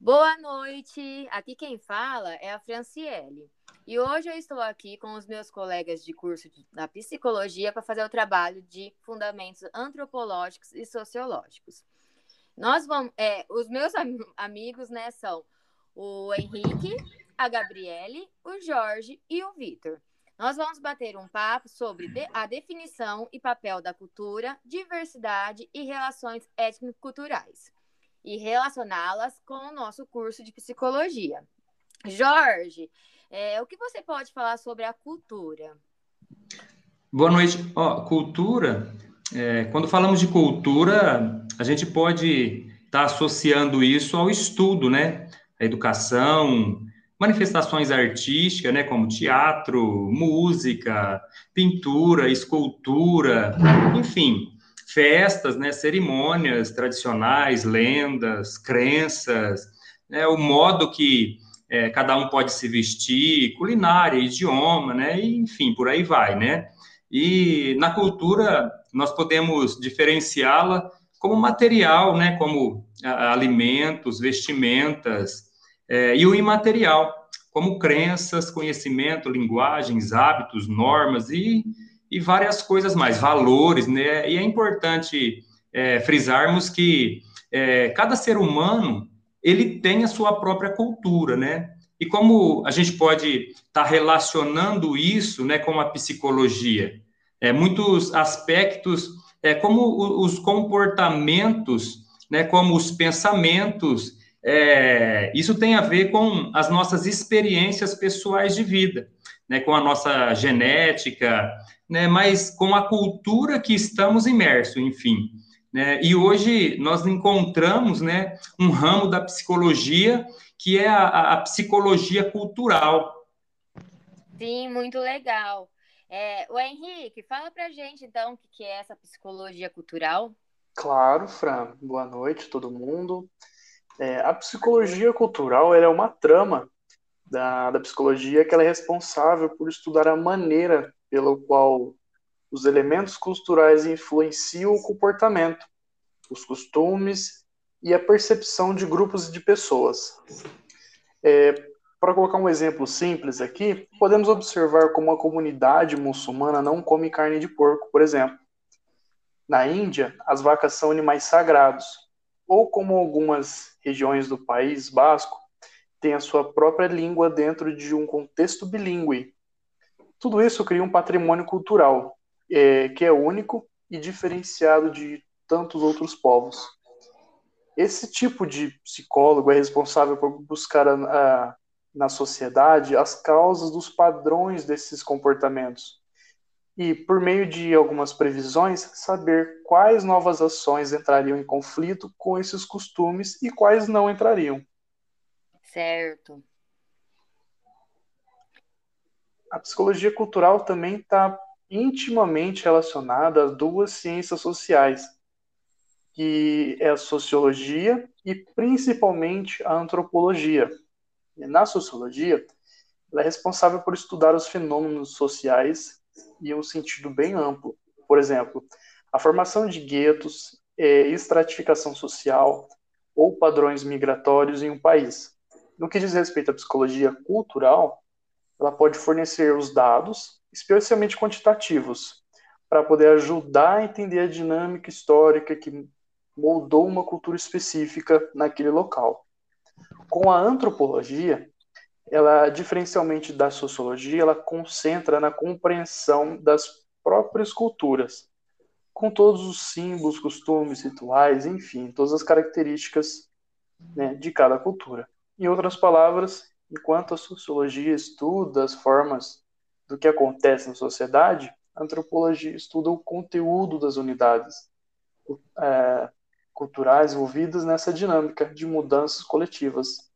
Boa noite! Aqui quem fala é a Franciele. E hoje eu estou aqui com os meus colegas de curso da psicologia para fazer o trabalho de fundamentos antropológicos e sociológicos. Nós vamos, é, os meus am amigos, né, são o Henrique, a Gabriele, o Jorge e o Vitor. Nós vamos bater um papo sobre de, a definição e papel da cultura, diversidade e relações étnico-culturais e relacioná-las com o nosso curso de psicologia. Jorge, é, o que você pode falar sobre a cultura? Boa noite. Cultura, é, quando falamos de cultura, a gente pode estar tá associando isso ao estudo, né? A educação, manifestações artísticas, né, como teatro, música, pintura, escultura, enfim, festas, né, cerimônias tradicionais, lendas, crenças, né, o modo que é, cada um pode se vestir, culinária, idioma, né, e, enfim, por aí vai, né. E na cultura nós podemos diferenciá-la como material, né, como alimentos, vestimentas, é, e o imaterial, como crenças, conhecimento, linguagens, hábitos, normas e, e várias coisas mais, valores, né? E é importante é, frisarmos que é, cada ser humano ele tem a sua própria cultura, né? E como a gente pode estar tá relacionando isso, né, com a psicologia? É, muitos aspectos, é, como os comportamentos, né, como os pensamentos é, isso tem a ver com as nossas experiências pessoais de vida, né, com a nossa genética, né, mas com a cultura que estamos imersos, enfim. Né, e hoje nós encontramos né, um ramo da psicologia que é a, a psicologia cultural. Sim, muito legal. É, o Henrique, fala pra gente então o que é essa psicologia cultural. Claro, Fran. Boa noite, todo mundo. É, a psicologia cultural é uma trama da, da psicologia que ela é responsável por estudar a maneira pela qual os elementos culturais influenciam o comportamento, os costumes e a percepção de grupos de pessoas. É, Para colocar um exemplo simples aqui, podemos observar como a comunidade muçulmana não come carne de porco, por exemplo. Na Índia, as vacas são animais sagrados, ou como algumas regiões do País Basco têm a sua própria língua dentro de um contexto bilíngue. Tudo isso cria um patrimônio cultural é, que é único e diferenciado de tantos outros povos. Esse tipo de psicólogo é responsável por buscar a, a, na sociedade as causas dos padrões desses comportamentos e, por meio de algumas previsões, saber quais novas ações entrariam em conflito com esses costumes e quais não entrariam. Certo. A psicologia cultural também está intimamente relacionada às duas ciências sociais, que é a sociologia e principalmente a antropologia. E na sociologia, ela é responsável por estudar os fenômenos sociais em um sentido bem amplo. Por exemplo, a formação de guetos, é, estratificação social ou padrões migratórios em um país. No que diz respeito à psicologia cultural, ela pode fornecer os dados, especialmente quantitativos, para poder ajudar a entender a dinâmica histórica que moldou uma cultura específica naquele local. Com a antropologia, ela, diferencialmente da sociologia, ela concentra na compreensão das próprias culturas, com todos os símbolos, costumes, rituais, enfim, todas as características né, de cada cultura. Em outras palavras, enquanto a sociologia estuda as formas do que acontece na sociedade, a antropologia estuda o conteúdo das unidades é, culturais envolvidas nessa dinâmica de mudanças coletivas.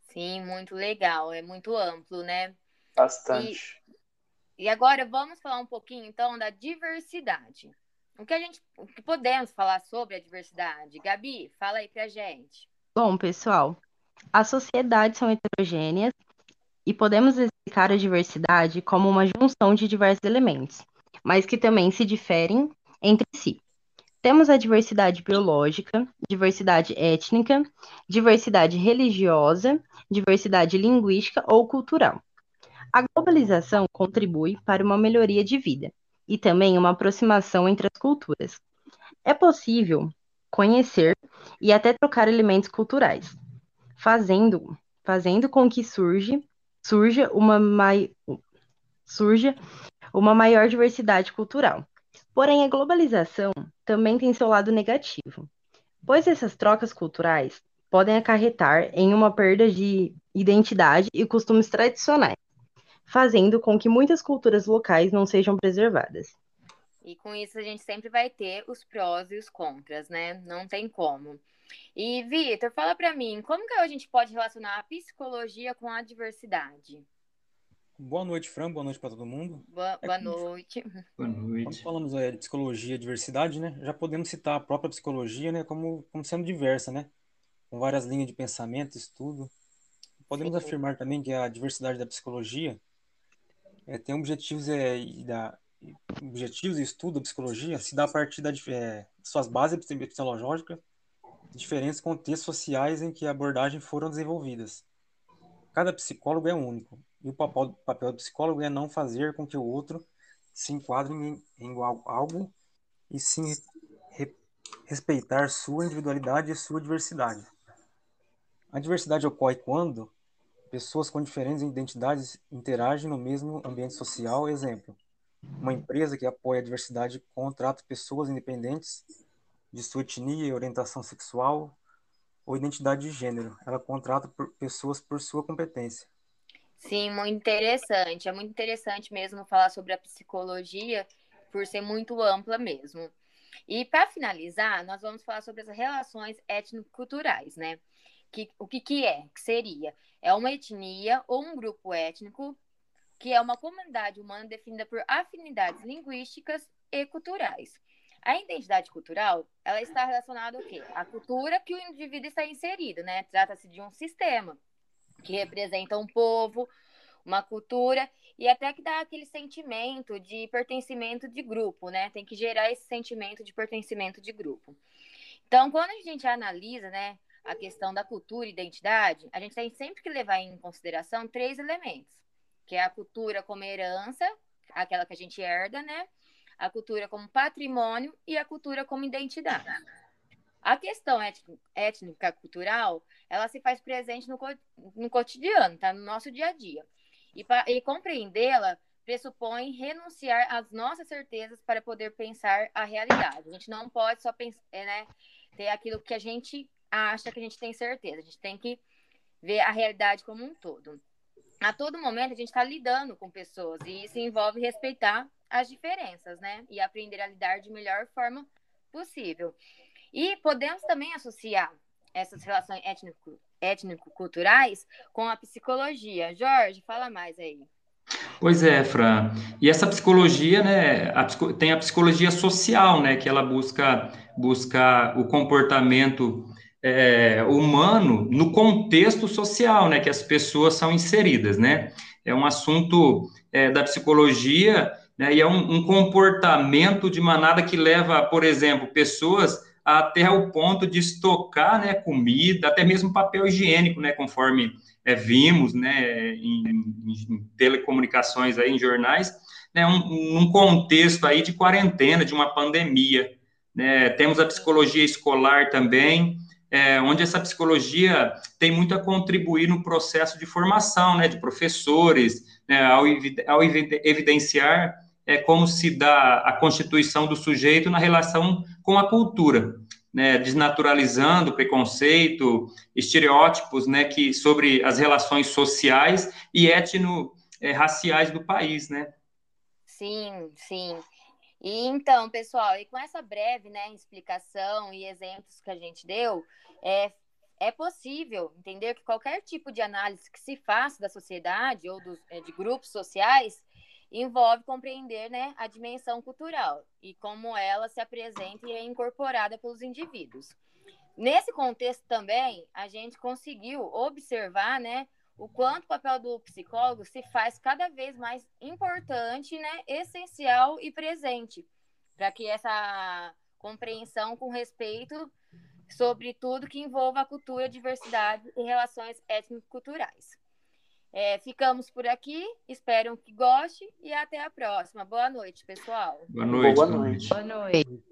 Sim, muito legal, é muito amplo, né? Bastante. E, e agora vamos falar um pouquinho então da diversidade. O que a gente, o que podemos falar sobre a diversidade? Gabi, fala aí pra gente. Bom, pessoal, as sociedades são heterogêneas e podemos explicar a diversidade como uma junção de diversos elementos, mas que também se diferem entre si. temos a diversidade biológica, diversidade étnica, diversidade religiosa, diversidade linguística ou cultural. A globalização contribui para uma melhoria de vida e também uma aproximação entre as culturas. É possível conhecer e até trocar elementos culturais, fazendo, fazendo com que surge, surja uma, mai, surja uma maior diversidade cultural. Porém, a globalização também tem seu lado negativo, pois essas trocas culturais podem acarretar em uma perda de identidade e costumes tradicionais, fazendo com que muitas culturas locais não sejam preservadas. E com isso a gente sempre vai ter os prós e os contras, né? Não tem como. E Vitor, fala para mim, como que a gente pode relacionar a psicologia com a diversidade? Boa noite, Fran. Boa noite para todo mundo. Boa, boa noite. Boa noite. Quando falamos é, de psicologia e diversidade, né, já podemos citar a própria psicologia né, como, como sendo diversa, né, com várias linhas de pensamento, estudo. Podemos Sim. afirmar também que a diversidade da psicologia é, tem objetivos, é, e da, objetivos e estudo da psicologia se dá a partir da, é, de suas bases epistemológicas, diferentes contextos sociais em que a abordagem foram desenvolvidas. Cada psicólogo é único, e o papel, papel do psicólogo é não fazer com que o outro se enquadre em, em algo e sim re, respeitar sua individualidade e sua diversidade. A diversidade ocorre quando pessoas com diferentes identidades interagem no mesmo ambiente social. Exemplo: uma empresa que apoia a diversidade contrata pessoas independentes de sua etnia, orientação sexual ou identidade de gênero. Ela contrata por pessoas por sua competência. Sim, muito interessante. É muito interessante mesmo falar sobre a psicologia, por ser muito ampla mesmo. E para finalizar, nós vamos falar sobre as relações étnico-culturais, né? Que, o que, que é? Que seria? É uma etnia ou um grupo étnico que é uma comunidade humana definida por afinidades linguísticas e culturais. A identidade cultural, ela está relacionada ao quê? A cultura que o indivíduo está inserido, né? Trata-se de um sistema que representa um povo, uma cultura e até que dá aquele sentimento de pertencimento de grupo, né? Tem que gerar esse sentimento de pertencimento de grupo. Então, quando a gente analisa, né, a questão da cultura e identidade, a gente tem sempre que levar em consideração três elementos, que é a cultura como herança, aquela que a gente herda, né? A cultura como patrimônio e a cultura como identidade. A questão étnica cultural, ela se faz presente no, no cotidiano, tá? No nosso dia a dia. E, e compreendê-la pressupõe renunciar às nossas certezas para poder pensar a realidade. A gente não pode só pensar, é, né, ter aquilo que a gente acha que a gente tem certeza. A gente tem que ver a realidade como um todo. A todo momento a gente está lidando com pessoas e isso envolve respeitar as diferenças, né? E aprender a lidar de melhor forma possível. E podemos também associar essas relações étnico-culturais com a psicologia. Jorge, fala mais aí. Pois é, Fran. E essa psicologia, né, a, tem a psicologia social, né, que ela busca, busca o comportamento é, humano no contexto social, né, que as pessoas são inseridas, né. É um assunto é, da psicologia, né, e é um, um comportamento de manada que leva, por exemplo, pessoas até o ponto de estocar né, comida, até mesmo papel higiênico, né, conforme é, vimos né, em, em, telecomunicações, aí, em jornais, né, um, um contexto aí de quarentena, de uma pandemia. Né? Temos a psicologia escolar também, é, onde essa psicologia tem muito a contribuir no processo de formação né, de professores, né, ao, ao evidenciar é, como se dá a constituição do sujeito na relação com a cultura, né, desnaturalizando preconceito, estereótipos, né, que sobre as relações sociais e étnico-raciais do país, né? Sim, sim. E então, pessoal, e com essa breve, né, explicação e exemplos que a gente deu, é, é possível entender que qualquer tipo de análise que se faça da sociedade ou dos, é, de grupos sociais envolve compreender né, a dimensão cultural e como ela se apresenta e é incorporada pelos indivíduos. Nesse contexto também, a gente conseguiu observar né, o quanto o papel do psicólogo se faz cada vez mais importante, né, essencial e presente, para que essa compreensão com respeito sobre tudo que envolva a cultura, diversidade e relações étnico-culturais. É, ficamos por aqui, espero que goste e até a próxima. Boa noite, pessoal. Boa noite. Boa noite. Boa noite.